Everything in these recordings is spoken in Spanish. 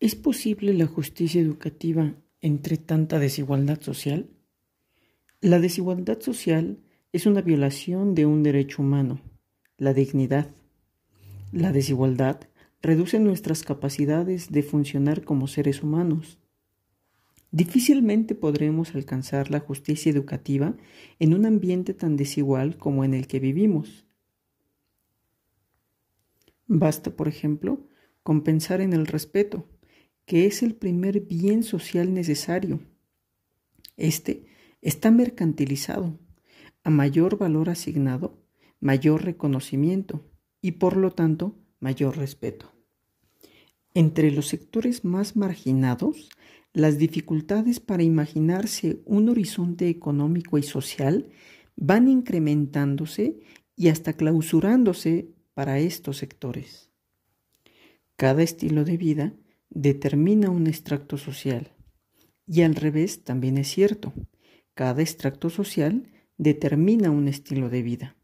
¿Es posible la justicia educativa entre tanta desigualdad social? La desigualdad social es una violación de un derecho humano, la dignidad. La desigualdad reduce nuestras capacidades de funcionar como seres humanos. Difícilmente podremos alcanzar la justicia educativa en un ambiente tan desigual como en el que vivimos. Basta, por ejemplo, con pensar en el respeto que es el primer bien social necesario. Este está mercantilizado. A mayor valor asignado, mayor reconocimiento y por lo tanto mayor respeto. Entre los sectores más marginados, las dificultades para imaginarse un horizonte económico y social van incrementándose y hasta clausurándose para estos sectores. Cada estilo de vida determina un extracto social. Y al revés también es cierto. Cada extracto social determina un estilo de vida.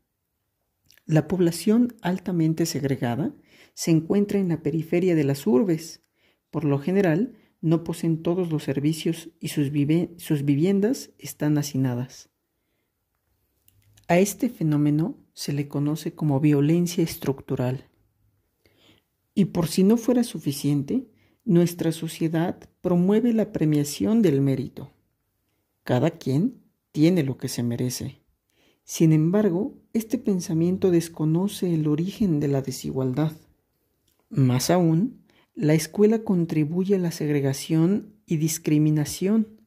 La población altamente segregada se encuentra en la periferia de las urbes. Por lo general, no poseen todos los servicios y sus, viviendas están hacinadas. A este fenómeno se le conoce como violencia estructural. Y por si no fuera suficiente, nuestra sociedad promueve la premiación del mérito. Cada quien tiene lo que se merece. Sin embargo, este pensamiento desconoce el origen de la desigualdad. Más aún, la escuela contribuye a la segregación y discriminación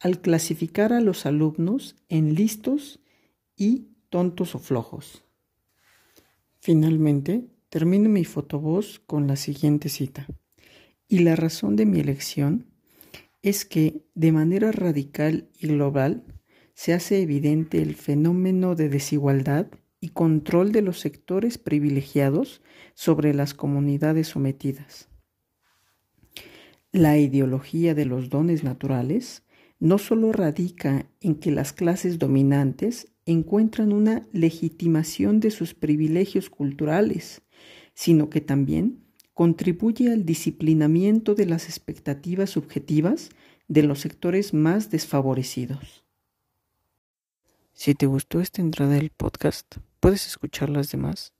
al clasificar a los alumnos en listos y tontos o flojos. Finalmente, termino mi fotovoz con la siguiente cita. Y la razón de mi elección es que de manera radical y global se hace evidente el fenómeno de desigualdad y control de los sectores privilegiados sobre las comunidades sometidas. La ideología de los dones naturales no solo radica en que las clases dominantes encuentran una legitimación de sus privilegios culturales, sino que también contribuye al disciplinamiento de las expectativas subjetivas de los sectores más desfavorecidos. Si te gustó esta entrada del podcast, puedes escuchar las demás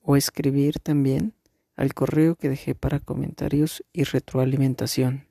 o escribir también al correo que dejé para comentarios y retroalimentación.